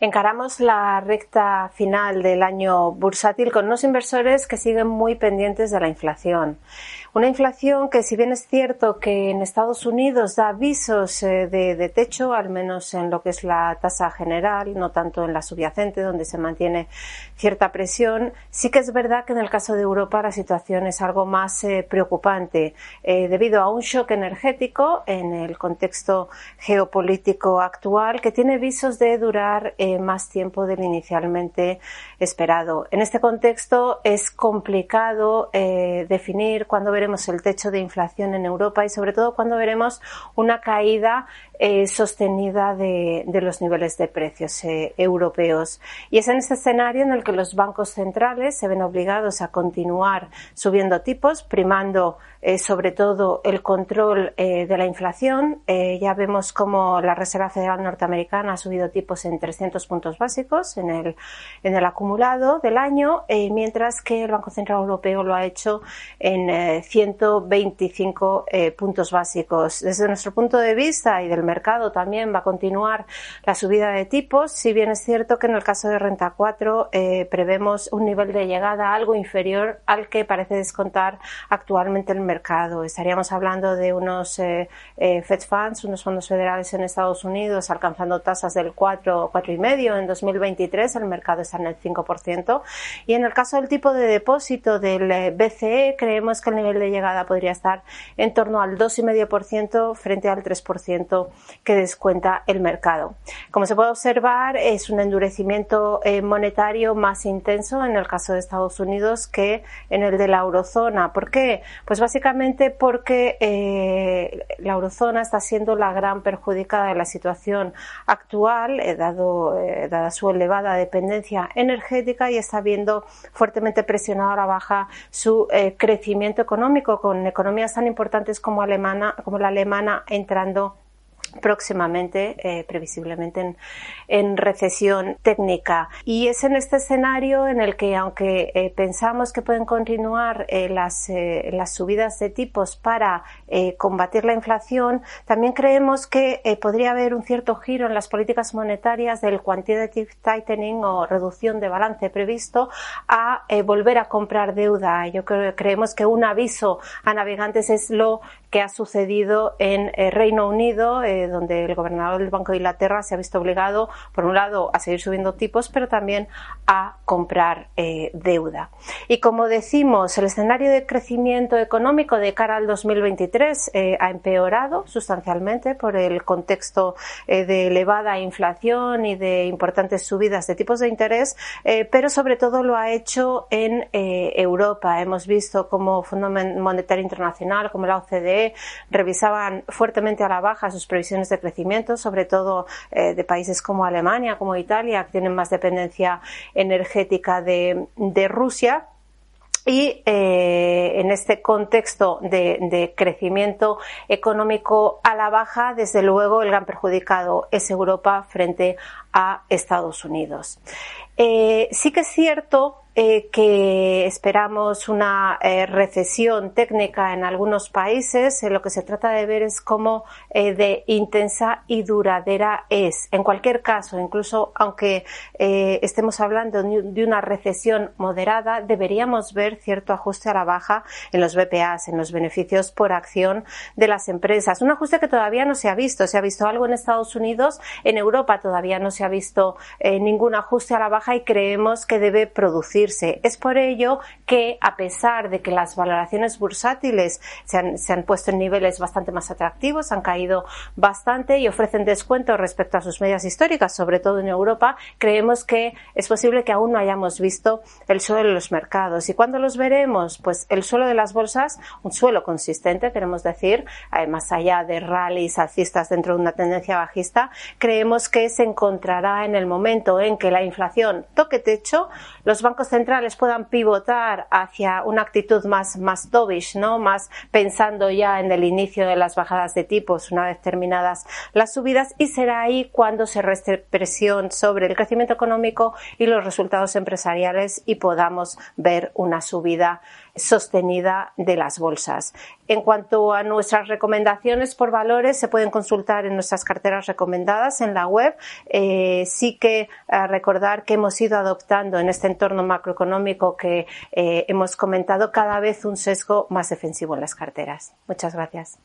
Encaramos la recta final del año bursátil con unos inversores que siguen muy pendientes de la inflación. Una inflación que, si bien es cierto que en Estados Unidos da avisos eh, de, techo, al menos en lo que es la tasa general, no tanto en la subyacente, donde se mantiene cierta presión, sí que es verdad que en el caso de Europa la situación es algo más eh, preocupante eh, debido a un shock energético en el contexto geopolítico actual que tiene visos de durar más tiempo del inicialmente esperado. En este contexto es complicado definir cuándo veremos el techo de inflación en Europa y sobre todo cuando veremos una caída eh, sostenida de, los niveles de precios eh, europeos. Y es en este escenario en el que los bancos centrales se ven obligados a continuar subiendo tipos, primando eh, sobre todo el control de la inflación. ya vemos como la Reserva Federal norteamericana ha subido tipos en 300 puntos básicos en el, en el acumulado del año, mientras que el Banco Central Europeo lo ha hecho en 125 puntos básicos. Desde nuestro punto de vista y del mercado también va a continuar la subida de tipos, si bien es cierto que en el caso de renta 4 eh, prevemos un nivel de llegada algo inferior al que parece descontar actualmente el mercado. Estaríamos hablando de unos eh, eh, Fed Funds, unos fondos federales en Estados Unidos alcanzando tasas del 4 o medio en 2023, el mercado está en el 5%. Y en el caso del tipo de depósito del BCE, creemos que el nivel de llegada podría estar en torno al 2,5% frente al 3% que descuenta el mercado. Como se puede observar, es un endurecimiento eh, monetario más intenso en el caso de Estados Unidos que en el de la eurozona. ¿Por qué? Pues básicamente porque eh, la eurozona está siendo la gran perjudicada de la situación actual, eh, dado, dada su elevada dependencia energética y está viendo fuertemente presionado a la baja su crecimiento económico con economías tan importantes como, alemana, como la alemana entrando próximamente, eh, previsiblemente, en, recesión técnica. Y es en este escenario en el que, aunque eh, pensamos que pueden continuar eh, las, las, subidas de tipos para combatir la inflación, también creemos que podría haber un cierto giro en las políticas monetarias del quantitative tightening o reducción de balance previsto a volver a comprar deuda. Yo creo, creemos que un aviso a navegantes es lo que ha sucedido en Reino Unido donde el gobernador del Banco de Inglaterra se ha visto obligado, por un lado, a seguir subiendo tipos, pero también a comprar eh, deuda. Y como decimos, el escenario de crecimiento económico de cara al 2023 eh, ha empeorado sustancialmente por el contexto eh, de elevada inflación y de importantes subidas de tipos de interés, pero sobre todo lo ha hecho en Europa. Hemos visto como Fondo Monetario Internacional, como la OCDE, revisaban fuertemente a la baja sus previsiones de crecimiento, sobre todo eh, de países como Alemania, como Italia, que tienen más dependencia energética de, Rusia. Y eh, en este contexto de, crecimiento económico a la baja, desde luego el gran perjudicado es Europa frente a Estados Unidos. Eh, sí que es cierto eh, que esperamos una eh, recesión técnica en algunos países, lo que se trata de ver es cómo de intensa y duradera es. En cualquier caso, incluso aunque estemos hablando de una recesión moderada, deberíamos ver cierto ajuste a la baja en los BPAs, en los beneficios por acción de las empresas. Un ajuste que todavía no se ha visto. Se ha visto algo en Estados Unidos, en Europa todavía no se ha visto ningún ajuste a la baja y creemos que debe producirse Es por ello que, a pesar de que las valoraciones bursátiles se han, se han puesto en niveles bastante más atractivos, han caído bastante y ofrecen descuento respecto a sus medias históricas, sobre todo en Europa, creemos que es posible que aún no hayamos visto el suelo de los mercados. ¿Y cuándo los veremos? Pues el suelo de las bolsas, un suelo consistente, queremos decir, eh, más allá de rallies alcistas dentro de una tendencia bajista, creemos que se encontrará en el momento en que la inflación toque techo, los bancos centrales puedan pivotar hacia una actitud más, más dovish, ¿no? Más pensando ya en el inicio de las bajadas de tipos una vez terminadas las subidas y será ahí cuando se reste presión sobre el crecimiento económico y los resultados empresariales y podamos ver una subida sostenida de las bolsas. En cuanto a nuestras recomendaciones por valores, se pueden consultar en nuestras carteras recomendadas en la web. Eh, sí que eh, recordar que hemos ido adoptando en este entorno macroeconómico que eh, hemos comentado cada vez un sesgo más defensivo en las carteras. Muchas gracias.